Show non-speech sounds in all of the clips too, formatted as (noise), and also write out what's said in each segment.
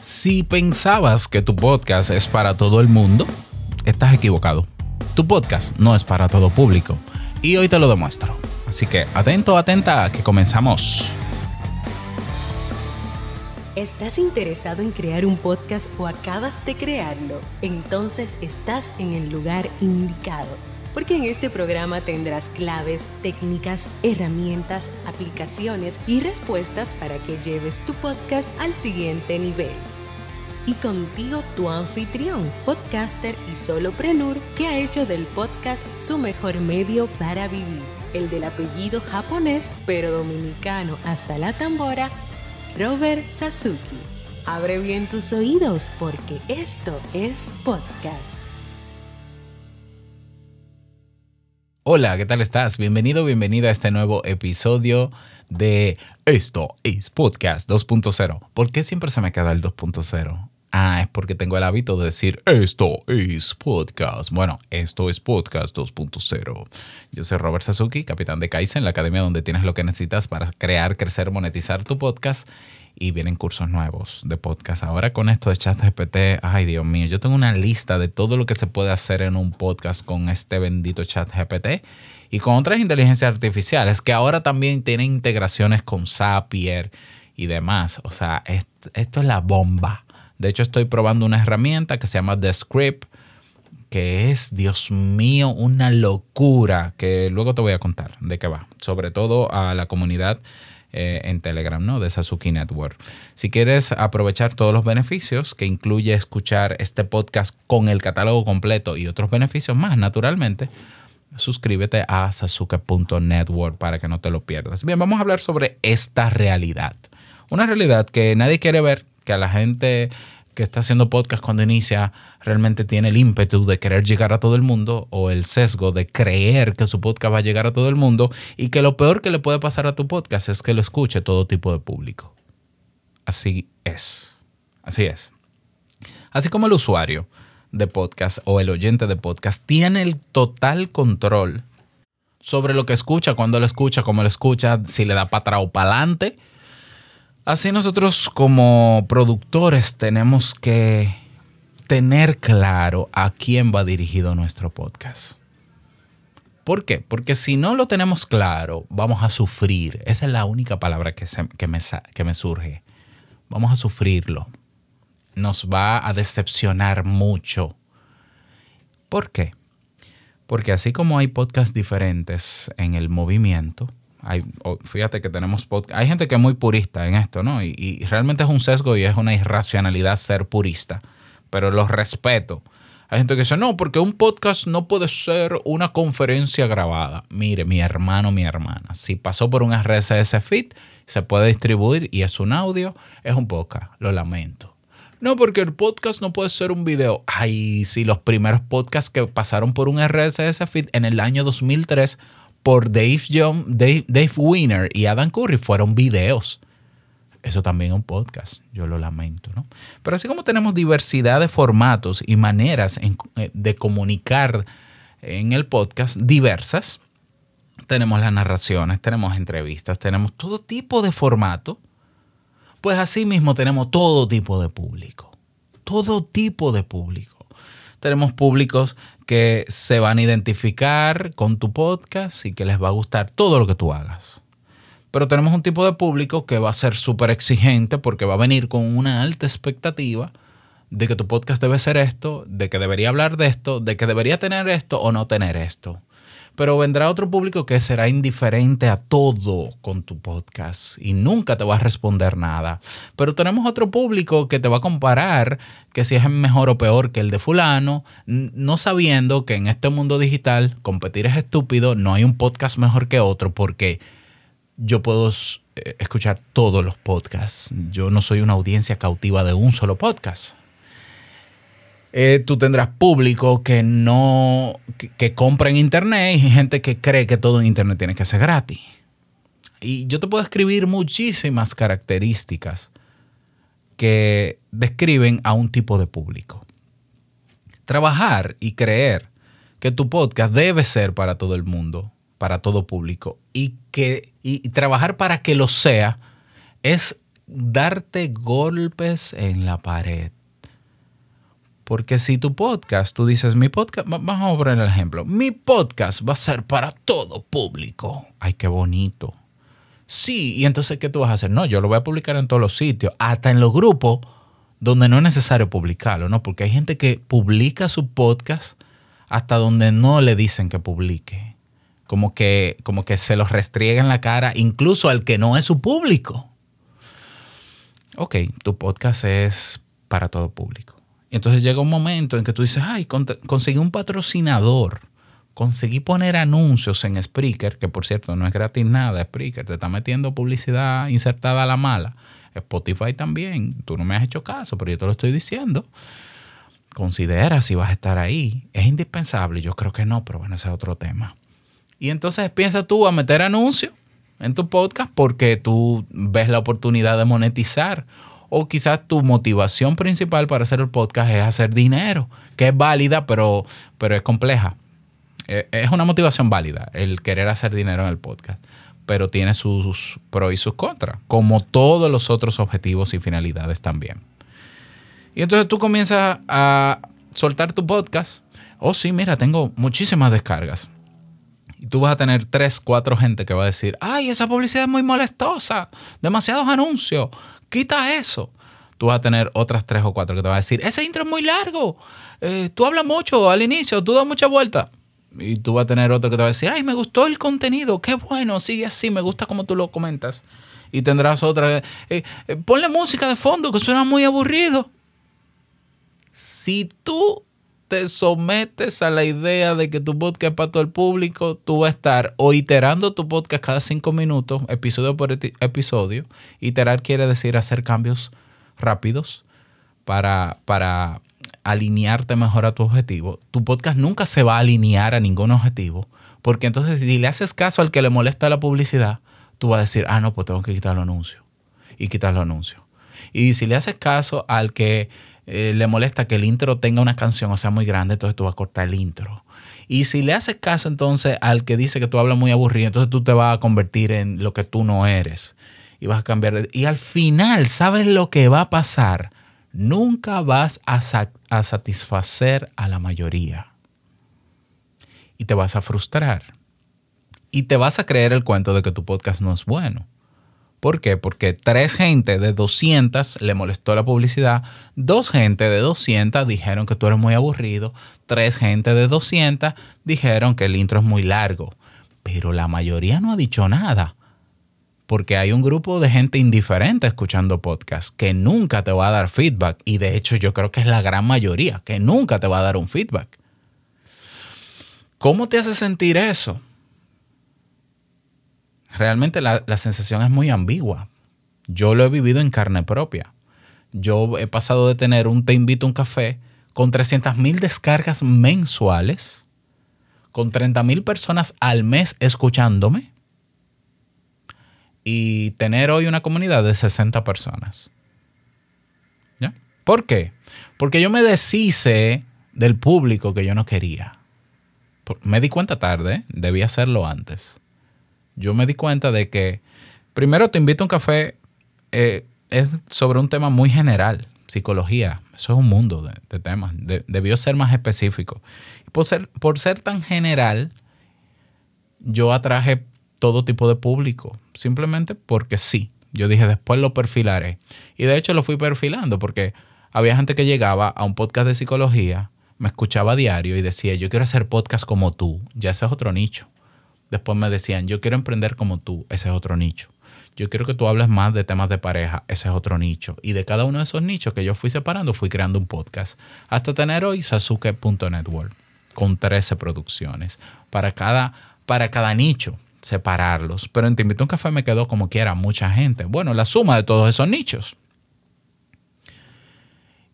Si pensabas que tu podcast es para todo el mundo, estás equivocado. Tu podcast no es para todo público. Y hoy te lo demuestro. Así que atento, atenta, que comenzamos. ¿Estás interesado en crear un podcast o acabas de crearlo? Entonces estás en el lugar indicado porque en este programa tendrás claves, técnicas, herramientas, aplicaciones y respuestas para que lleves tu podcast al siguiente nivel. Y contigo tu anfitrión, podcaster y soloprenur que ha hecho del podcast su mejor medio para vivir, el del apellido japonés pero dominicano hasta la tambora, Robert Sasuki. Abre bien tus oídos porque esto es podcast. Hola, ¿qué tal estás? Bienvenido, bienvenida a este nuevo episodio de Esto es Podcast 2.0. ¿Por qué siempre se me queda el 2.0? Ah, es porque tengo el hábito de decir esto es podcast. Bueno, esto es podcast 2.0. Yo soy Robert Sasuki, capitán de Kaizen, la academia donde tienes lo que necesitas para crear, crecer, monetizar tu podcast y vienen cursos nuevos de podcast. Ahora con esto de ChatGPT, ay Dios mío, yo tengo una lista de todo lo que se puede hacer en un podcast con este bendito ChatGPT y con otras inteligencias artificiales que ahora también tienen integraciones con Zapier y demás. O sea, esto, es la bomba. De hecho, estoy probando una herramienta que se llama The Script, que es, Dios mío, una locura, que luego te voy a contar de qué va. Sobre todo a la comunidad eh, en Telegram, ¿no? De Sasuki Network. Si quieres aprovechar todos los beneficios que incluye escuchar este podcast con el catálogo completo y otros beneficios más, naturalmente, suscríbete a sasuke.network para que no te lo pierdas. Bien, vamos a hablar sobre esta realidad. Una realidad que nadie quiere ver, que a la gente que está haciendo podcast cuando inicia realmente tiene el ímpetu de querer llegar a todo el mundo o el sesgo de creer que su podcast va a llegar a todo el mundo y que lo peor que le puede pasar a tu podcast es que lo escuche todo tipo de público. Así es. Así es. Así como el usuario de podcast o el oyente de podcast tiene el total control sobre lo que escucha, cuando lo escucha, cómo lo escucha, si le da para atrás o para adelante Así nosotros como productores tenemos que tener claro a quién va dirigido nuestro podcast. ¿Por qué? Porque si no lo tenemos claro, vamos a sufrir. Esa es la única palabra que, me, que me surge. Vamos a sufrirlo. Nos va a decepcionar mucho. ¿Por qué? Porque así como hay podcasts diferentes en el movimiento, hay, fíjate que tenemos. Hay gente que es muy purista en esto, ¿no? Y, realmente es un sesgo y es una irracionalidad ser purista. Pero los respeto. Hay gente que dice, no, porque un podcast no puede ser una conferencia grabada. Mire, mi hermano, mi hermana, si pasó por un RSS feed, se puede distribuir y es un audio, es un podcast. Lo lamento. No, porque el podcast no puede ser un video. Ay, si los primeros podcasts que pasaron por un RSS feed en el año 2003 por Dave, John, Dave, Dave Winner y Adam Curry fueron videos. Eso también es un podcast, yo lo lamento, ¿no? Pero así como tenemos diversidad de formatos y maneras eh, de comunicar en el podcast diversas, tenemos las narraciones, tenemos entrevistas, tenemos todo tipo de formato, pues así mismo tenemos todo tipo de público, todo tipo de público. Tenemos públicos que se van a identificar con tu podcast y que les va a gustar todo lo que tú hagas. Pero tenemos un tipo de público que va a ser súper exigente porque va a venir con una alta expectativa de que tu podcast debe ser esto, de que debería hablar de esto, de que debería tener esto o no tener esto. Pero vendrá otro público que será indiferente a todo con tu podcast y nunca te va a responder nada. Pero tenemos otro público que te va a comparar que si es mejor o peor que el de fulano, no sabiendo que en este mundo digital competir es estúpido, no hay un podcast mejor que otro porque yo puedo eh, escuchar todos los podcasts. Yo no soy una audiencia cautiva de un solo podcast. Eh, tú tendrás público que no, que, compra en internet y gente que cree que todo en internet tiene que ser gratis. Y yo te puedo escribir muchísimas características que describen a un tipo de público. Trabajar y creer que tu podcast debe ser para todo el mundo, para todo público, y, que, y trabajar para que lo sea, es darte golpes en la pared. Porque si tu podcast, tú dices, mi podcast, vamos a poner el ejemplo, mi podcast va a ser para todo público. Ay, qué bonito. Sí, y entonces, ¿qué tú vas a hacer? No, yo lo voy a publicar en todos los sitios, hasta en los grupos donde no es necesario publicarlo, ¿no? Porque hay gente que publica su podcast hasta donde no le dicen que publique. Como que, como que se los restriega en la cara, incluso al que no es su público. Ok, tu podcast es para todo público. Entonces llega un momento en que tú dices, ay, conseguí un patrocinador, conseguí poner anuncios en Spreaker, que por cierto no es gratis nada, Spreaker te está metiendo publicidad insertada a la mala. Spotify también, tú no me has hecho caso, pero yo te lo estoy diciendo. Considera si vas a estar ahí. Es indispensable, yo creo que no, pero bueno, ese es otro tema. Y entonces piensa tú a meter anuncios en tu podcast porque tú ves la oportunidad de monetizar o quizás tu motivación principal para hacer el podcast es hacer dinero, que es válida, pero, pero es compleja. E, es una motivación válida el querer hacer dinero en el podcast, pero tiene sus pros y sus contras, como todos los otros objetivos y finalidades también. Y entonces tú comienzas a soltar tu podcast. Oh, sí, mira, tengo muchísimas descargas. Y tú vas a tener tres, cuatro gente que va a decir, ay, esa publicidad es muy molestosa, demasiados anuncios, quita eso. Tú vas a tener otras tres o cuatro que te van a decir, ese intro es muy largo, eh, tú hablas mucho al inicio, tú das mucha vuelta. Y tú vas a tener otro que te va a decir, ay, me gustó el contenido, qué bueno, sigue así, me gusta como tú lo comentas. Y tendrás otra, eh, eh, ponle música de fondo que suena muy aburrido. Si tú te sometes a la idea de que tu podcast es para todo el público, tú vas a estar o iterando tu podcast cada cinco minutos, episodio por episodio. Iterar quiere decir hacer cambios rápidos para, para alinearte mejor a tu objetivo. Tu podcast nunca se va a alinear a ningún objetivo, porque entonces si le haces caso al que le molesta la publicidad, tú vas a decir, ah, no, pues tengo que quitar los anuncios y quitar los anuncios. Y si le haces caso al que eh, le molesta que el intro tenga una canción o sea muy grande, entonces tú vas a cortar el intro. Y si le haces caso entonces al que dice que tú hablas muy aburrido, entonces tú te vas a convertir en lo que tú no eres. Y vas a cambiar. y al final, ¿sabes lo que va a pasar? Nunca vas a, a satisfacer a la mayoría. Y te vas a frustrar. Y te vas a creer el cuento de que tu podcast no es bueno. ¿Por qué? Porque tres gente de 200 le molestó la publicidad, dos gente de 200 dijeron que tú eres muy aburrido, tres gente de 200 dijeron que el intro es muy largo, pero la mayoría no ha dicho nada. Porque hay un grupo de gente indiferente escuchando podcast que nunca te va a dar feedback. Y de hecho yo creo que es la gran mayoría que nunca te va a dar un feedback. ¿Cómo te hace sentir eso? Realmente la, sensación es muy ambigua. Yo lo he vivido en carne propia. Yo he pasado de tener un Te invito a un café con 300 mil descargas mensuales, con 30 mil personas al mes escuchándome y tener hoy una comunidad de 60 personas. ¿Ya? ¿Por qué? Porque yo me deshice del público que yo no quería. Me di cuenta tarde, debía hacerlo antes yo me di cuenta de que, primero te invito a un café, eh, es sobre un tema muy general, psicología. Eso es un mundo de, temas. debió ser más específico. Por ser, por ser tan general, yo atraje todo tipo de público, simplemente porque sí. Yo dije, después lo perfilaré. Y de hecho lo fui perfilando porque había gente que llegaba a un podcast de psicología, me escuchaba a diario y decía, yo quiero hacer podcast como tú. Ya ese es otro nicho. Después me decían, yo quiero emprender como tú, ese es otro nicho. Yo quiero que tú hables más de temas de pareja, ese es otro nicho. Y de cada uno de esos nichos que yo fui separando, fui creando un podcast. Hasta tener hoy Sasuke.network con 13 producciones. Para cada, para cada nicho, separarlos. Pero en Te invito a un café me quedó como quiera mucha gente. Bueno, la suma de todos esos nichos.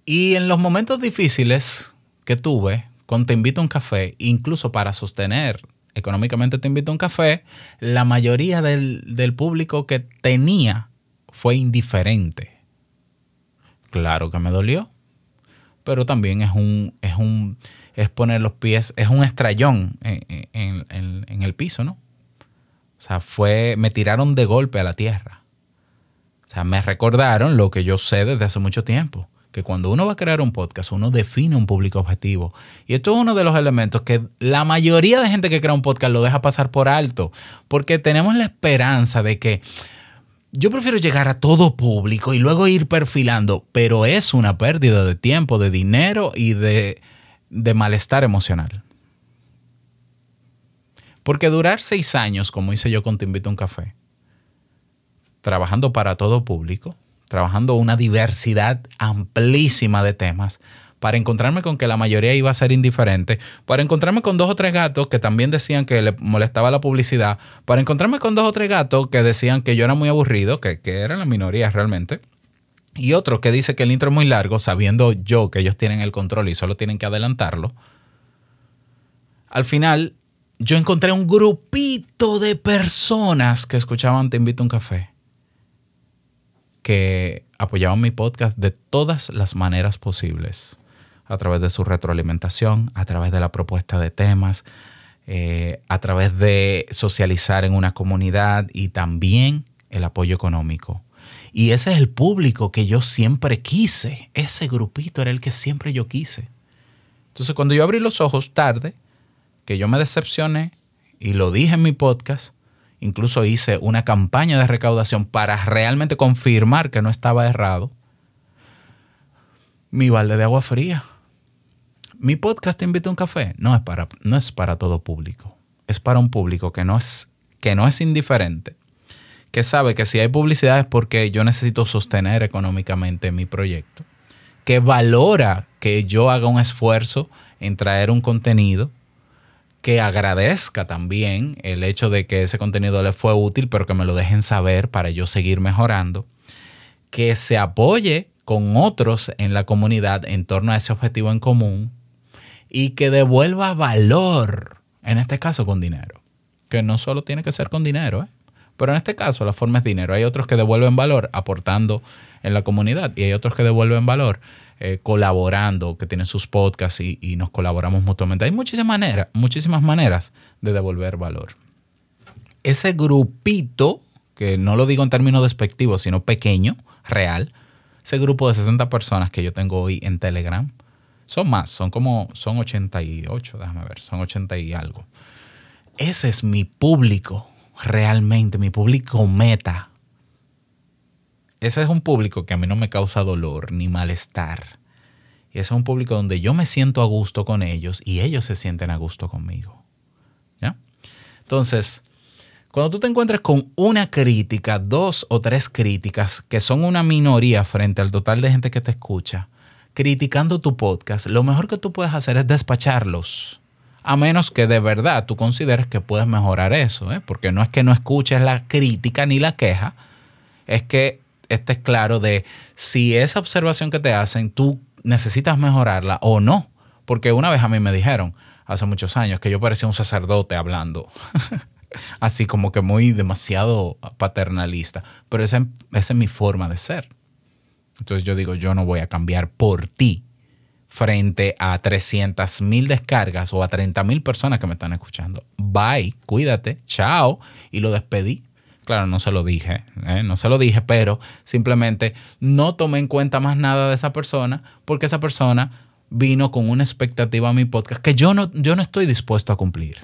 Y en los momentos difíciles que tuve con Te invito a un café, incluso para sostener económicamente te invito a un café, la mayoría del, público que tenía fue indiferente. Claro que me dolió, pero también es un, es un, es poner los pies, es un estrellón en, en, el piso, ¿no? O sea, fue, me tiraron de golpe a la tierra. O sea, me recordaron lo que yo sé desde hace mucho tiempo, que cuando uno va a crear un podcast, uno define un público objetivo. Y esto es uno de los elementos que la mayoría de gente que crea un podcast lo deja pasar por alto, porque tenemos la esperanza de que yo prefiero llegar a todo público y luego ir perfilando, pero es una pérdida de tiempo, de dinero y de, de malestar emocional. Porque durar seis años, como hice yo con Te Invito a un Café, trabajando para todo público, trabajando una diversidad amplísima de temas, para encontrarme con que la mayoría iba a ser indiferente, para encontrarme con dos o tres gatos que también decían que le molestaba la publicidad, para encontrarme con dos o tres gatos que decían que yo era muy aburrido, que, que era la minoría realmente, y otro que dice que el intro es muy largo, sabiendo yo que ellos tienen el control y solo tienen que adelantarlo. Al final, yo encontré un grupito de personas que escuchaban Te invito a un café, que apoyaban mi podcast de todas las maneras posibles a través de su retroalimentación, a través de la propuesta de temas, eh, a través de socializar en una comunidad y también el apoyo económico. Y ese es el público que yo siempre quise. Ese grupito era el que siempre yo quise. Entonces cuando yo abrí los ojos tarde, que yo me decepcioné y lo dije en mi podcast, incluso hice una campaña de recaudación para realmente confirmar que no estaba errado, mi balde de agua fría mi podcast Te invito a un café no es para, no es para todo público. Es para un público que no es, que no es indiferente, que sabe que si hay publicidad es porque yo necesito sostener económicamente mi proyecto, que valora que yo haga un esfuerzo en traer un contenido, que agradezca también el hecho de que ese contenido le fue útil, pero que me lo dejen saber para yo seguir mejorando, que se apoye con otros en la comunidad en torno a ese objetivo en común y que devuelva valor, en este caso con dinero. Que no solo tiene que ser con dinero, ¿eh? pero en este caso la forma es dinero. Hay otros que devuelven valor aportando en la comunidad y hay otros que devuelven valor eh, colaborando, que tienen sus podcasts y, y, nos colaboramos mutuamente. Hay muchísimas maneras, muchísimas maneras de devolver valor. Ese grupito, que no lo digo en términos despectivos, sino pequeño, real, ese grupo de 60 personas que yo tengo hoy en Telegram, son más, son como, son 88, déjame ver, son 80 y algo. Ese es mi público, realmente, mi público meta. Ese es un público que a mí no me causa dolor ni malestar. Y ese es un público donde yo me siento a gusto con ellos y ellos se sienten a gusto conmigo. ¿Ya? Entonces, cuando tú te encuentres con una crítica, dos o tres críticas, que son una minoría frente al total de gente que te escucha, criticando tu podcast, lo mejor que tú puedes hacer es despacharlos. A menos que de verdad tú consideres que puedes mejorar eso, ¿eh? porque no es que no escuches la crítica ni la queja, es que estés claro de si esa observación que te hacen tú necesitas mejorarla o no. Porque una vez a mí me dijeron, hace muchos años, que yo parecía un sacerdote hablando. (laughs) Así como que muy demasiado paternalista. Pero esa, esa es mi forma de ser. Entonces yo digo, yo no voy a cambiar por ti frente a 300 mil descargas o a 30 mil personas que me están escuchando. Bye, cuídate, chao. Y lo despedí. Claro, no se lo dije, ¿eh? no se lo dije, pero simplemente no tomé en cuenta más nada de esa persona porque esa persona vino con una expectativa a mi podcast que yo no, yo no estoy dispuesto a cumplir.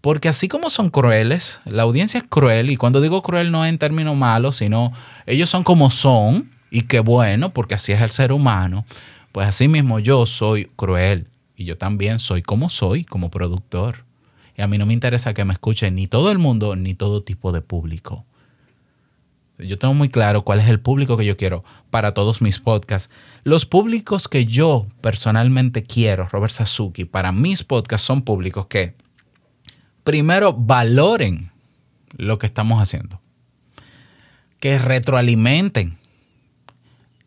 Porque así como son crueles, la audiencia es cruel y cuando digo cruel no es en términos malos, sino ellos son como son y qué bueno, porque así es el ser humano. Pues así mismo yo soy cruel y yo también soy como soy, como productor. Y a mí no me interesa que me escuche ni todo el mundo ni todo tipo de público. Yo tengo muy claro cuál es el público que yo quiero para todos mis podcasts. Los públicos que yo personalmente quiero, Robert Sasuki, para mis podcasts son públicos que primero valoren lo que estamos haciendo, que retroalimenten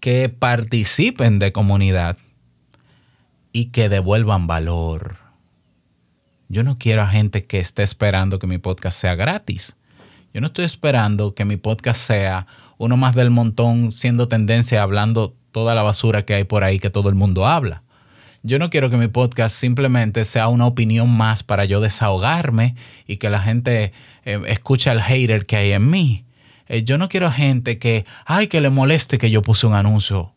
que participen de comunidad y que devuelvan valor. Yo no quiero a gente que esté esperando que mi podcast sea gratis. Yo no estoy esperando que mi podcast sea uno más del montón siendo tendencia hablando toda la basura que hay por ahí que todo el mundo habla. Yo no quiero que mi podcast simplemente sea una opinión más para yo desahogarme y que la gente eh, escuche al hater que hay en mí. Eh, yo no quiero gente que, ay, que le moleste que yo puse un anuncio.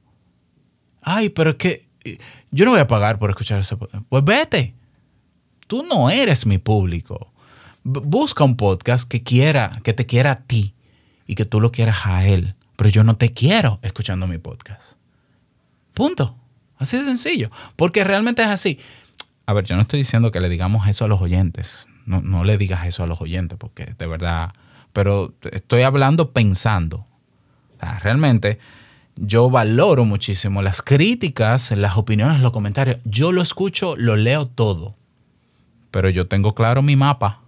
Ay, pero es que eh, yo no voy a pagar por escuchar ese podcast. Pues vete. Tú no eres mi público. busca un podcast que quiera, que te quiera a ti y que tú lo quieras a él. Pero yo no te quiero escuchando mi podcast. Punto. Así de sencillo. Porque realmente es así. A ver, yo no estoy diciendo que le digamos eso a los oyentes. No, no le digas eso a los oyentes, porque de verdad. Pero estoy hablando pensando. realmente yo valoro muchísimo las críticas, las opiniones, los comentarios. Yo lo escucho, lo leo todo. Pero yo tengo claro mi mapa.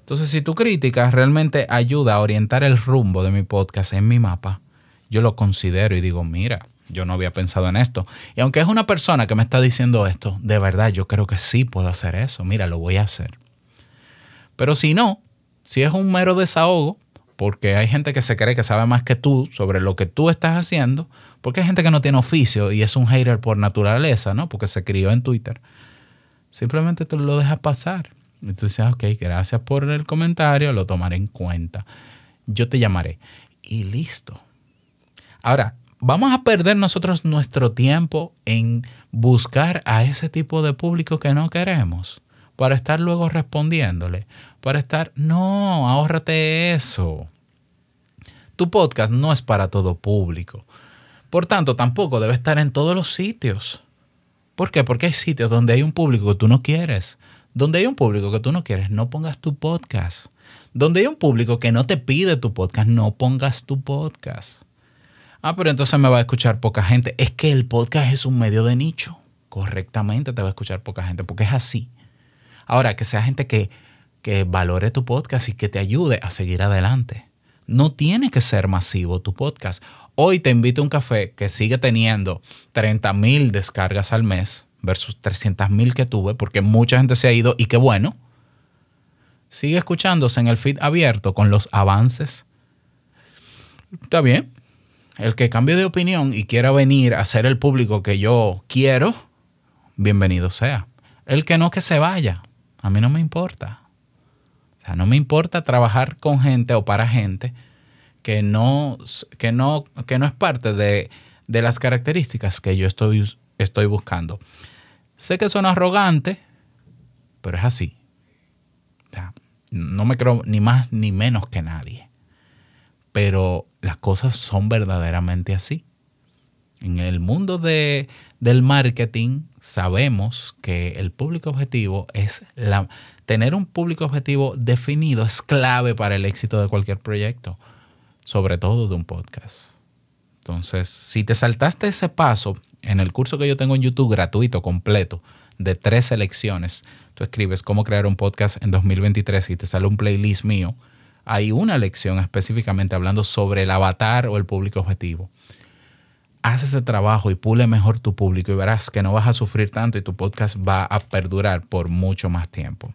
Entonces, si tu crítica realmente ayuda a orientar el rumbo de mi podcast en mi mapa, yo lo considero y digo, mira, yo no había pensado en esto. Y aunque es una persona que me está diciendo esto, de verdad yo creo que sí puedo hacer eso. Mira, lo voy a hacer. Pero si no, si es un mero desahogo, porque hay gente que se cree que sabe más que tú sobre lo que tú estás haciendo, porque hay gente que no tiene oficio y es un hater por naturaleza, ¿no? Porque se crió en Twitter. Simplemente tú lo dejas pasar. Y tú dices, ok, gracias por el comentario, lo tomaré en cuenta. Yo te llamaré. Y listo. Ahora, vamos a perder nosotros nuestro tiempo en buscar a ese tipo de público que no queremos para estar luego respondiéndole, para estar, no, ahórrate eso. Tu podcast no es para todo público. Por tanto, tampoco debe estar en todos los sitios. ¿Por qué? Porque hay sitios donde hay un público que tú no quieres. Donde hay un público que tú no quieres, no pongas tu podcast. Donde hay un público que no te pide tu podcast, no pongas tu podcast. Ah, pero entonces me va a escuchar poca gente. Es que el podcast es un medio de nicho. Correctamente te va a escuchar poca gente, porque es así. Ahora, que sea gente que, que valore tu podcast y que te ayude a seguir adelante. No tiene que ser masivo tu podcast. Hoy te invito a un café que sigue teniendo 30 mil descargas al mes versus 300 mil que tuve, porque mucha gente se ha ido y qué bueno. Sigue escuchándose en el feed abierto con los avances. Está bien, el que cambie de opinión y quiera venir a ser el público que yo quiero, bienvenido sea. El que no, que se vaya. A mí no me importa. O sea, no me importa trabajar con gente o para gente que no, que no, que no es parte de, de las características que yo estoy, estoy buscando. Sé que suena arrogante, pero es así. No me creo ni más ni menos que nadie pero las cosas son verdaderamente así. En el mundo de, del marketing sabemos que el público objetivo es la, tener un público objetivo definido es clave para el éxito de cualquier proyecto, sobre todo de un podcast. Entonces, si te saltaste ese paso en el curso que yo tengo en YouTube gratuito, completo, de tres selecciones, tú escribes cómo crear un podcast en 2023 y te sale un playlist mío hay una lección específicamente hablando sobre el avatar o el público objetivo. Haz ese trabajo y pule mejor tu público y verás que no vas a sufrir tanto y tu podcast va a perdurar por mucho más tiempo.